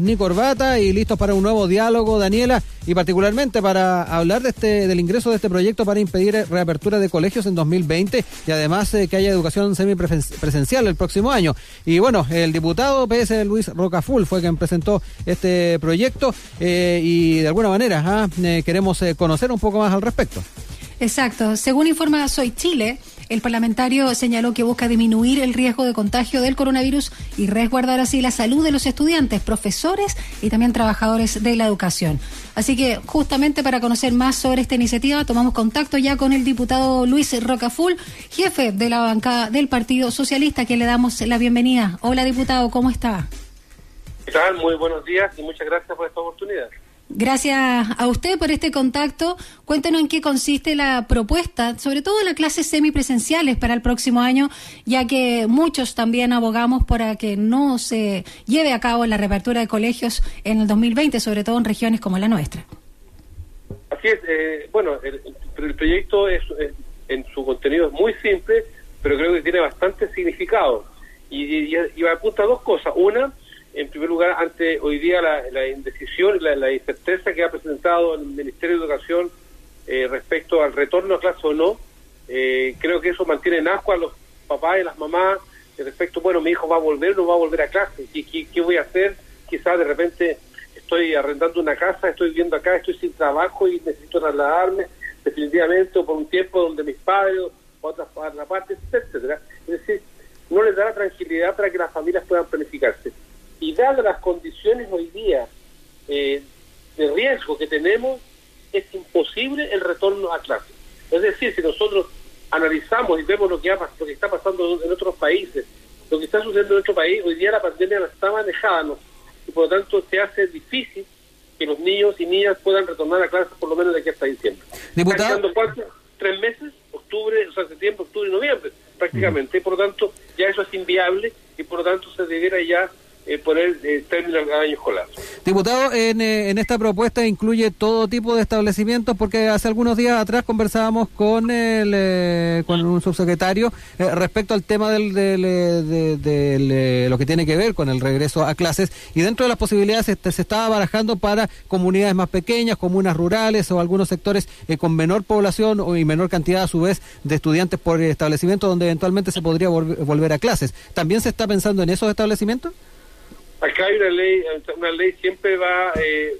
ni corbata y listos para un nuevo diálogo, Daniela, y particularmente para hablar de este del ingreso de este proyecto para impedir reapertura de colegios en 2020 y además eh, que haya educación semipresencial el próximo año. Y bueno, el diputado PS Luis Rocaful fue quien presentó este proyecto eh, y de alguna manera ¿ah? eh, queremos conocer un poco más al respecto. Exacto. Según informa Soy Chile, el parlamentario señaló que busca disminuir el riesgo de contagio del coronavirus y resguardar así la salud de los estudiantes, profesores y también trabajadores de la educación. Así que justamente para conocer más sobre esta iniciativa tomamos contacto ya con el diputado Luis Rocaful, jefe de la bancada del Partido Socialista, a quien le damos la bienvenida. Hola diputado, ¿cómo está? ¿Qué tal? Muy buenos días y muchas gracias por esta oportunidad. Gracias a usted por este contacto. Cuéntenos en qué consiste la propuesta, sobre todo las clases semipresenciales para el próximo año, ya que muchos también abogamos para que no se lleve a cabo la reapertura de colegios en el 2020, sobre todo en regiones como la nuestra. Así es. Eh, bueno, el, proyecto es, en su contenido es muy simple, pero creo que tiene bastante significado. Y, y apunta a dos cosas. Una, en primer lugar, ante hoy día la, indecisión y la, incerteza que ha presentado el Ministerio de Educación eh, respecto al retorno a clase o no, eh, creo que eso mantiene en asco a los papás y las mamás respecto, bueno, mi hijo va a volver o no va a volver a clase, ¿Qué, qué, voy a hacer? Quizás de repente estoy arrendando una casa, estoy viviendo acá, estoy sin trabajo y necesito trasladarme definitivamente o por un tiempo donde mis padres o otras partes, etcétera. Es decir, no les da la tranquilidad para que las familias puedan planificarse y dadas las condiciones hoy día eh, de riesgo que tenemos, es imposible el retorno a clase. Es decir, si nosotros analizamos y vemos lo que, ha, lo que está pasando en otros países, lo que está sucediendo en nuestro país, hoy día la pandemia está manejada y por lo tanto se hace difícil que los niños y niñas puedan retornar a clases por lo menos de aquí hasta diciembre. Diputado. ¿cuánto? ¿Tres meses? Octubre, o sea, septiembre, octubre y noviembre, prácticamente. por lo tanto, ya eso es inviable y por lo tanto se debiera ya eh, poner eh, término al año escolar. Diputado, en, eh, en, esta propuesta incluye todo tipo de establecimientos, porque hace algunos días atrás conversábamos con el, eh, con un subsecretario respecto al tema del, de, lo que tiene que ver con el regreso a clases, y dentro de las posibilidades se, se estaba barajando para comunidades más pequeñas, comunas rurales o algunos sectores con menor población y menor cantidad a su vez de estudiantes por establecimiento donde eventualmente se podría volver a clases. ¿También se está pensando en esos establecimientos? Acá hay una ley, una ley siempre va, eh,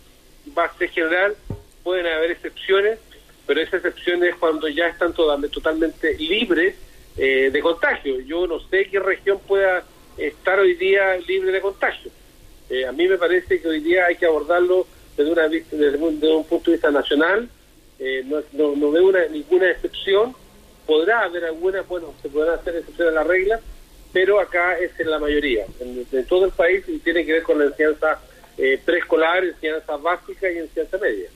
va a ser general, pueden haber excepciones, pero esas excepciones cuando ya están totalmente libres eh, de contagio. Yo no sé qué región pueda estar hoy día libre de contagio. Eh, a mí me parece que hoy día hay que abordarlo desde, una, desde, un, punto de vista nacional. no, no, veo una, ninguna excepción. Podrá haber alguna, bueno, se podrán hacer excepciones a la regla, pero acá es en la mayoría, en, todo el país y tiene que ver con la enseñanza eh, preescolar, enseñanza básica y enseñanza media.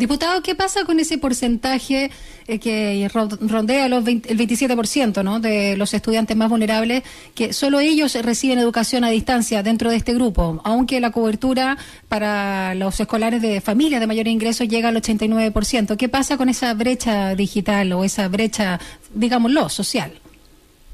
Diputado, ¿qué pasa con ese porcentaje eh, que rondea los el 27% ¿no? de los estudiantes más vulnerables, que solo ellos reciben educación a distancia dentro de este grupo, aunque la cobertura para los escolares de familias de mayor ingreso llega al 89%? ¿Qué pasa con esa brecha digital o esa brecha, digámoslo, social?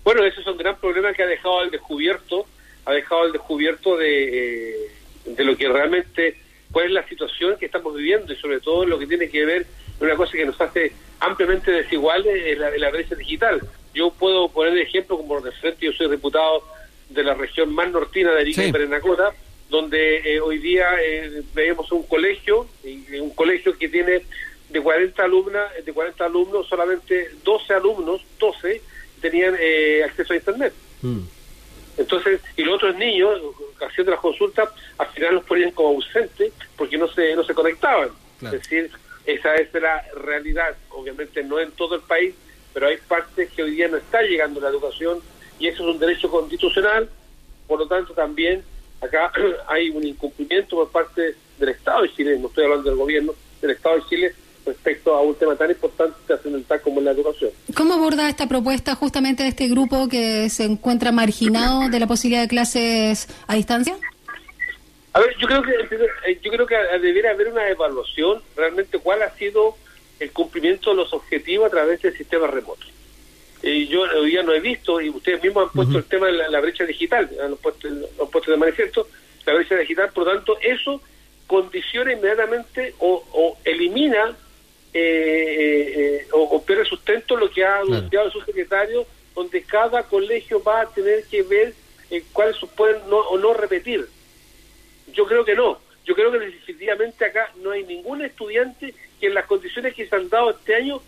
Bueno, ese es un gran problema que ha dejado al descubierto, ha dejado al descubierto de, eh, de lo que realmente, cuál es la situación que estamos viviendo y sobre todo lo que tiene que ver una cosa que nos hace ampliamente desiguales es la, brecha digital. Yo puedo poner de ejemplo como de frente, yo soy diputado de la región más nortina de Arica y Perenacota, donde eh, hoy día eh, vemos un colegio, un colegio que tiene de 40 alumnas, de 40 alumnos, solamente 12 alumnos, 12 tenían eh, acceso a Internet. Mm. Entonces, y los otros niños, haciendo las consultas, al final los ponían como ausentes porque no se, no se conectaban. Es decir, esa es la realidad. Obviamente no en todo el país, pero hay partes que hoy día no está llegando la educación y eso es un derecho constitucional. Por lo tanto, también acá hay un incumplimiento por parte del Estado de Chile, no estoy hablando del gobierno, del Estado de Chile, respecto a un tema tan importante trascendental como la educación. ¿Cómo aborda esta propuesta justamente de este grupo que se encuentra marginado de la posibilidad de clases a distancia? A ver, yo creo que eh, yo creo que debería haber una evaluación realmente cuál ha sido el cumplimiento de los objetivos a través del sistema remoto. Y yo hoy día no he visto, y ustedes mismos han puesto el tema de la, brecha digital, han puesto, han puesto de manifiesto, la brecha digital, por lo tanto, eso condiciona inmediatamente o, elimina eh, o, pierde sustento lo que ha anunciado su secretario, donde cada colegio va a tener que ver cuáles pueden no, o no repetir. Yo creo que no. Yo creo que definitivamente acá no hay ningún estudiante que en las condiciones que se han dado este año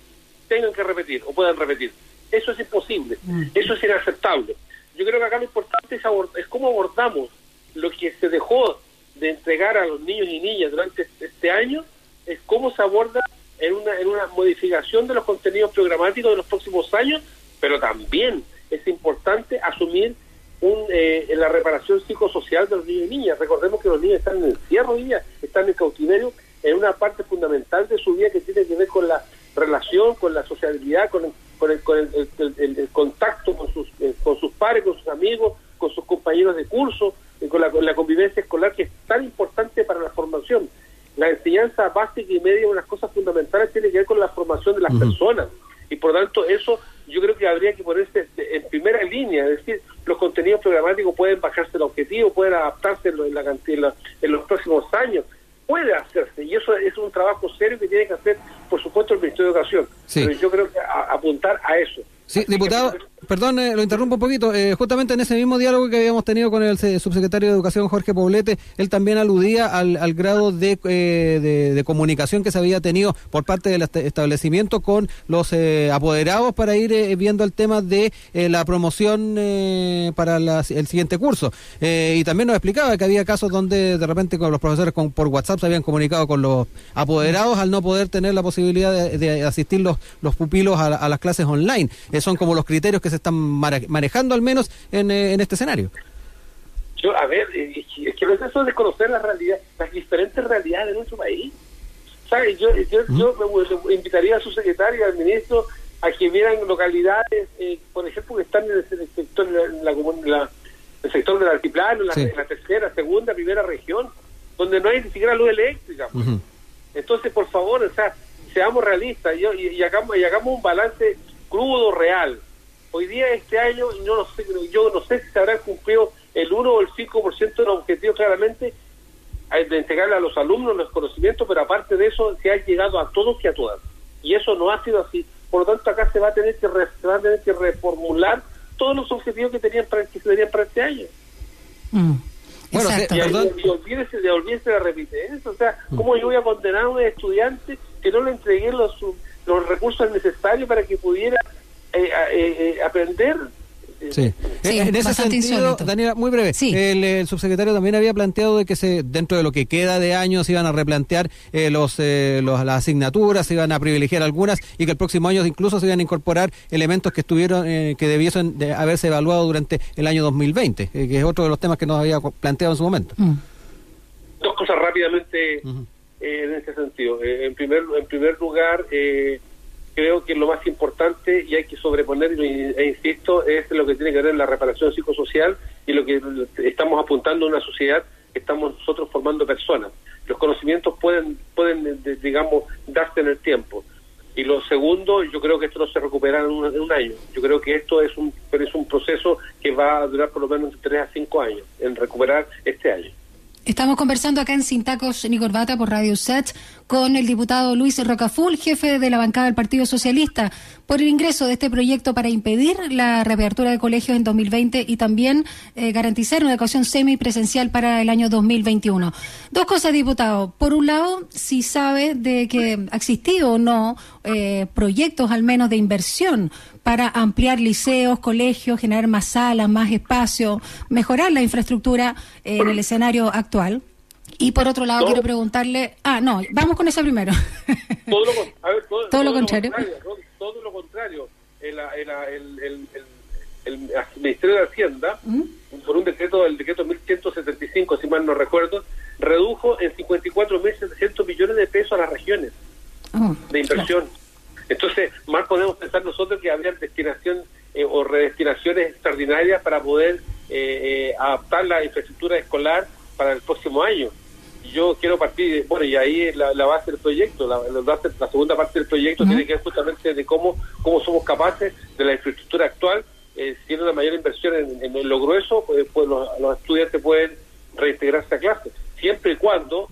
tengan que repetir o puedan repetir. Eso es imposible, mm. eso es inaceptable. Yo creo que acá lo importante es, es cómo abordamos lo que se dejó de entregar a los niños y niñas durante este, este año, es cómo se aborda en una, en una modificación de los contenidos programáticos de los próximos años, pero también es importante asumir un, eh, la reparación psicosocial de los niños y niñas. Recordemos que los niños están en el encierro hoy día, están en cautiverio en una parte fundamental de su vida que tiene que ver con la relación, con la sociabilidad, con, con, el, con el, contacto con sus, eh, con sus pares, con sus amigos, con sus compañeros de curso, eh, con, la, con la convivencia escolar que es tan importante para la formación. La enseñanza básica y media, unas cosas fundamentales, tiene que ver con la formación de las personas. Y por lo tanto, eso yo creo que habría que ponerse en primera línea, es decir, los contenidos programáticos pueden bajarse el objetivo, pueden adaptarse en, la, en, en los próximos años, puede hacerse y eso es un trabajo serio que tiene que hacer, por supuesto, el Ministerio de Educación. Pero yo creo que apuntar a eso. Sí, diputado, perdón, eh, lo interrumpo un poquito. Eh, justamente en ese mismo diálogo que habíamos tenido con el subsecretario de Educación, Jorge Poblete, él también aludía al, al grado de, eh, de, comunicación que se había tenido por parte del establecimiento con los apoderados para ir viendo el tema de la promoción para el siguiente curso. y también nos explicaba que había casos donde de repente con los profesores con, por WhatsApp se habían comunicado con los apoderados al no poder tener la posibilidad de, asistir los, los pupilos a, a las clases online son como los criterios que se están manejando al menos en, eh, en este escenario. Yo, a ver, es que no es eso de conocer la realidad, las diferentes realidades de nuestro país. ¿Sabes? Yo, yo, yo me, invitaría a su secretario, al ministro, a que vieran localidades, eh, por ejemplo, que están en el, sector, en la, el sector del altiplano, en la, tercera, segunda, primera región, donde no hay ni siquiera luz eléctrica. Pues. Entonces, por favor, o sea, seamos realistas y, y, hagamos, y hagamos un balance crudo, real. Hoy día, este año, yo no sé, yo no sé si se habrá cumplido el 1 o el 5% de los objetivos claramente de entregarle a los alumnos los conocimientos, pero aparte de eso, se ha llegado a todos y a todas. Y eso no ha sido así. Por lo tanto, acá se va a tener que, se va a tener que reformular todos los objetivos que tenían para, que se tenían para este año. Mm. Bueno, y, y, olvídese, de, olvídese de repetir O sea, ¿cómo yo voy a condenar a un estudiante que no le entregué los, los recursos necesarios para que pudiera eh, eh, eh, aprender Sí. en ese sentido, Daniela, muy breve, el, subsecretario también había planteado de que se dentro de lo que queda de años se iban a replantear los, las asignaturas, se iban a privilegiar algunas y que el próximo año incluso se iban a incorporar elementos que estuvieron que debiesen de haberse evaluado durante el año 2020, que es otro de los temas que nos había planteado en su momento. Mm. Dos cosas rápidamente. Eh, en ese sentido. Eh, en primer en primer lugar, eh, creo que lo más importante y hay que sobreponer, e insisto, es lo que tiene que ver la reparación psicosocial y lo que estamos apuntando a una sociedad que estamos nosotros formando personas. Los conocimientos pueden, pueden digamos, darse en el tiempo. Y lo segundo, yo creo que esto no se recuperará en un, año. Yo creo que esto es un, es un proceso que va a durar por lo menos entre 3 a 5 años, en recuperar este año. Estamos conversando acá en Sin Tacos ni Corbata por Radio Set con el diputado Luis Rocaful, jefe de la bancada del Partido Socialista, por el ingreso de este proyecto para impedir la reapertura de colegios en 2020 y también eh, garantizar una educación semipresencial para el año 2021. Dos cosas, diputado. Por un lado, si sabe de que ha existido o no eh, proyectos al menos de inversión para ampliar liceos, colegios, generar más salas, más espacio, mejorar la infraestructura en el escenario actual. Y por otro lado, quiero preguntarle. Ah, no, vamos con eso primero. Todo lo, todo, lo contrario. todo, lo contrario. El, Ministerio de Hacienda, ¿Mm? por un decreto, el decreto 1175, si mal no recuerdo, redujo en 54 meses 100 millones de pesos a las regiones oh, de inversión. Entonces, más podemos pensar nosotros que habría destinación eh, o redestinaciones extraordinarias para poder eh, eh, adaptar la infraestructura escolar para el próximo año. Quiero partir, bueno, y ahí la, la base del proyecto, la, la, segunda parte del proyecto tiene que ver justamente de cómo, cómo somos capaces de la infraestructura actual, eh, siendo una mayor inversión en, en, lo grueso, pues, pues los, estudiantes pueden reintegrarse a clase, siempre y cuando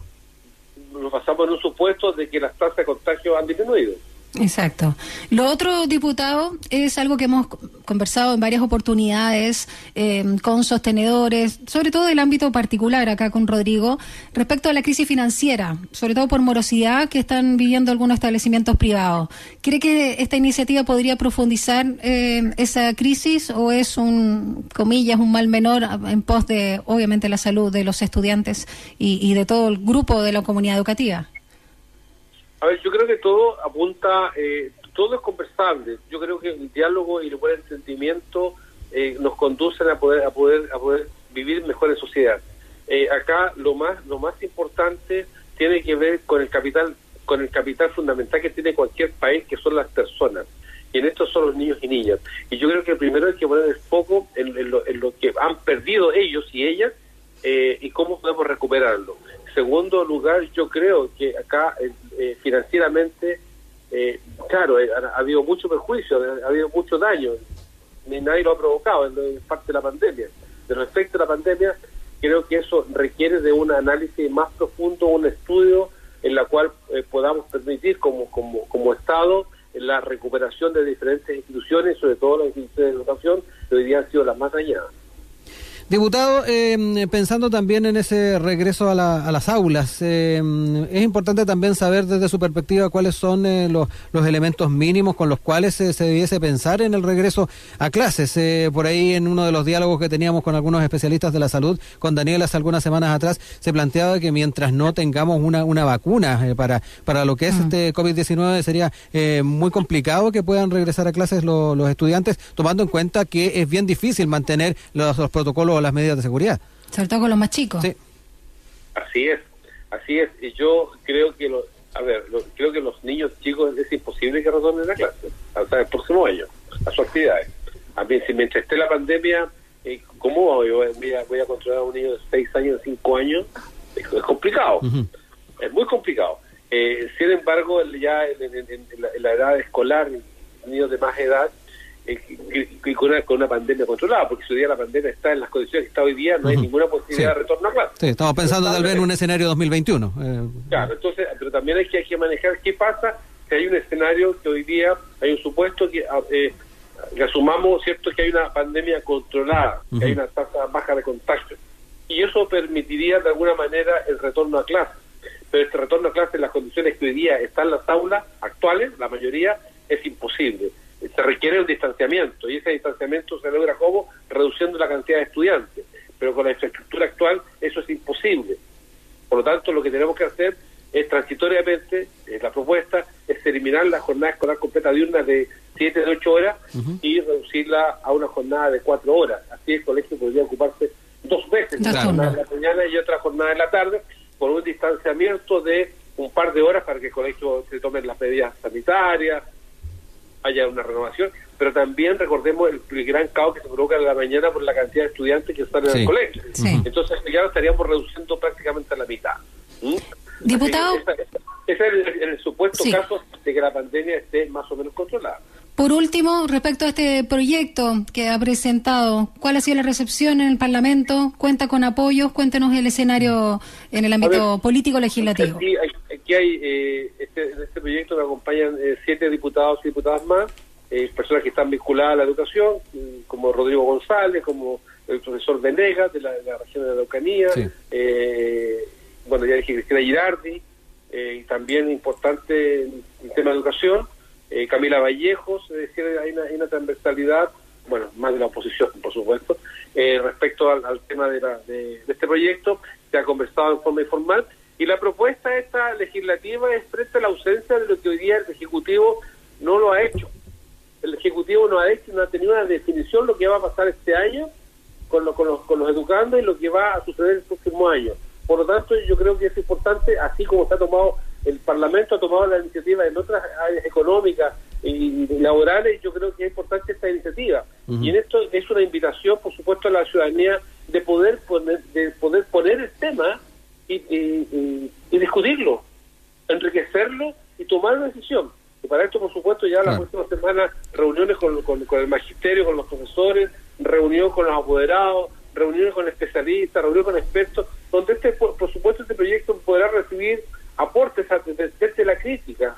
nos pasamos en un supuesto de que las tasas de contagio han disminuido. Exacto. Lo otro, diputado, es algo que hemos conversado en varias oportunidades eh, con sostenedores, sobre todo del ámbito particular acá con Rodrigo, respecto a la crisis financiera, sobre todo por morosidad que están viviendo algunos establecimientos privados. ¿Cree que esta iniciativa podría profundizar eh, esa crisis o es un, comillas, un mal menor en pos de, obviamente, la salud de los estudiantes y, y de todo el grupo de la comunidad educativa? A ver, yo creo que todo apunta, eh, todo es conversable. Yo creo que el diálogo y el buen entendimiento eh, nos conducen a poder, a poder, a poder vivir mejor en sociedad. Eh, acá lo más, lo más importante tiene que ver con el capital, con el capital fundamental que tiene cualquier país, que son las personas. Y en esto son los niños y niñas. Y yo creo que primero hay que poner el foco en, lo, en lo, que han perdido ellos y ellas y cómo podemos recuperarlo segundo lugar, yo creo que acá eh, eh, financieramente, eh, claro, ha, habido mucho perjuicio, ha habido mucho daño, ni nadie lo ha provocado, en parte de la pandemia. De respecto a la pandemia, creo que eso requiere de un análisis más profundo, un estudio en la cual podamos permitir como, como, como Estado la recuperación de diferentes instituciones, sobre todo las instituciones de educación, que hoy día han sido las más dañadas. Diputado, eh, pensando también en ese regreso a, las aulas, eh, es importante también saber desde su perspectiva cuáles son eh, los, elementos mínimos con los cuales se debiese pensar en el regreso a clases. por ahí en uno de los diálogos que teníamos con algunos especialistas de la salud, con Daniel hace algunas semanas atrás, se planteaba que mientras no tengamos una, una vacuna para, para lo que es este COVID-19 sería muy complicado que puedan regresar a clases los estudiantes, tomando en cuenta que es bien difícil mantener los protocolos las medidas de seguridad. Sobre todo con los más chicos. Sí. Así es, así es. Y yo creo que, lo, a ver, creo que los niños chicos es imposible que retornen a clase hasta el próximo año, a sus actividades. A mí, si mientras esté la pandemia, eh, ¿cómo voy, a, voy a controlar a un niño de 6 años, de 5 años? Es, complicado, es muy complicado. Eh, sin embargo, ya en, la, edad escolar, niños de más edad, y con una, con una pandemia controlada, porque si hoy día la pandemia está en las condiciones que está hoy día, no hay ninguna posibilidad de retorno a clase. Sí, estamos pensando tal vez en un escenario 2021. Eh. Claro, entonces, pero también hay que, hay que manejar qué pasa si hay un escenario que hoy día hay un supuesto que, ah, eh, que asumamos, ¿cierto?, que hay una pandemia controlada, que hay una tasa baja de contagio. Y eso permitiría de alguna manera el retorno a clase. Pero este retorno a clase en las condiciones que hoy día están las aulas actuales, la mayoría, es imposible se requiere un distanciamiento y ese distanciamiento se logra como reduciendo la cantidad de estudiantes, pero con la infraestructura actual eso es imposible. Por lo tanto, lo que tenemos que hacer es transitoriamente, la propuesta es eliminar la jornada escolar completa diurna de 7 de 8 horas y reducirla a una jornada de 4 horas. Así el colegio podría ocuparse dos veces, una jornada de la mañana y otra jornada de la tarde, con un distanciamiento de un par de horas para que el colegio se tome las medidas sanitarias, haya una renovación, pero también recordemos el, gran caos que se provoca en la mañana por la cantidad de estudiantes que están en el colegio. Entonces ya lo estaríamos reduciendo prácticamente a la mitad. ¿Mm? Diputado. Ese es el, supuesto caso de que la pandemia esté más o menos controlada. Por último, respecto a este proyecto que ha presentado, ¿cuál ha sido la recepción en el Parlamento? ¿Cuenta con apoyos? Cuéntenos el escenario en el ámbito político-legislativo. Aquí, hay, eh, este, en este proyecto me acompañan eh, siete diputados y diputadas más, eh, personas que están vinculadas a la educación, mm, como Rodrigo González, como el profesor Venegas de la, región de la Araucanía, bueno, ya dije Cristina Girardi, y también importante en el tema de educación, eh, Camila Vallejos, es decir, hay una, transversalidad, bueno, más de la oposición, por supuesto, eh, respecto al, tema de, de, este proyecto, se ha conversado en forma informal, y la propuesta esta legislativa es frente a la ausencia de lo que hoy día el Ejecutivo no lo ha hecho. El Ejecutivo no ha hecho, no ha tenido una definición de lo que va a pasar este año con, con, los, con los educandos y lo que va a suceder el próximo año. Por lo tanto, yo creo que es importante, así como se ha tomado el Parlamento ha tomado la iniciativa en otras áreas económicas y laborales, yo creo que es importante esta iniciativa. Y en esto es una invitación, por supuesto, a la ciudadanía de poder poner, de poder poner el tema y, discutirlo, enriquecerlo y tomar una decisión. Y para esto, por supuesto, ya la próxima semana reuniones con, con, el magisterio, con los profesores, reunión con los apoderados, reuniones con especialistas, reuniones con expertos, donde este, por, supuesto, este proyecto podrá recibir aportes desde la crítica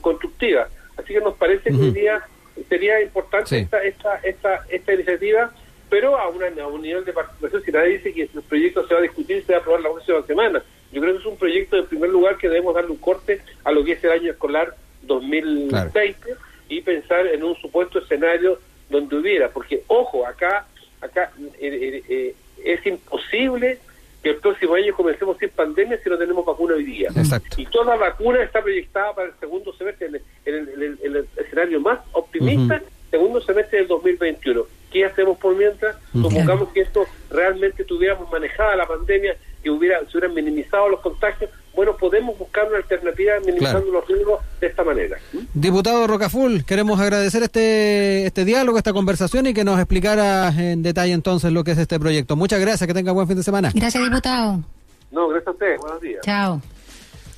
constructiva. Así que nos parece que hoy día sería importante esta, esta, esta, esta iniciativa, pero a, una, a un nivel de participación, si nadie dice que el proyecto se va a discutir y se va a aprobar la próxima semana. Yo creo que es un proyecto, en primer lugar, que debemos darle un corte a lo que es el año escolar 2020 y pensar en un supuesto escenario donde hubiera, porque, ojo, acá, acá eh, eh, eh, es imposible que el próximo año comencemos sin pandemia si no tenemos vacuna hoy día. Y toda vacuna está proyectada para el segundo semestre, en el, escenario más optimista, segundo semestre del 2021. ¿Qué hacemos por mientras? Supongamos que esto realmente tuviéramos manejada la pandemia, que hubiera, se hubieran minimizado los contagios. Bueno, podemos buscar una alternativa minimizando los riesgos de esta manera. Diputado Rocaful, queremos agradecer este, este diálogo, esta conversación y que nos explicara en detalle entonces lo que es este proyecto. Muchas gracias, que tenga buen fin de semana. Gracias, diputado. No, gracias a usted. Buenos días. Chao.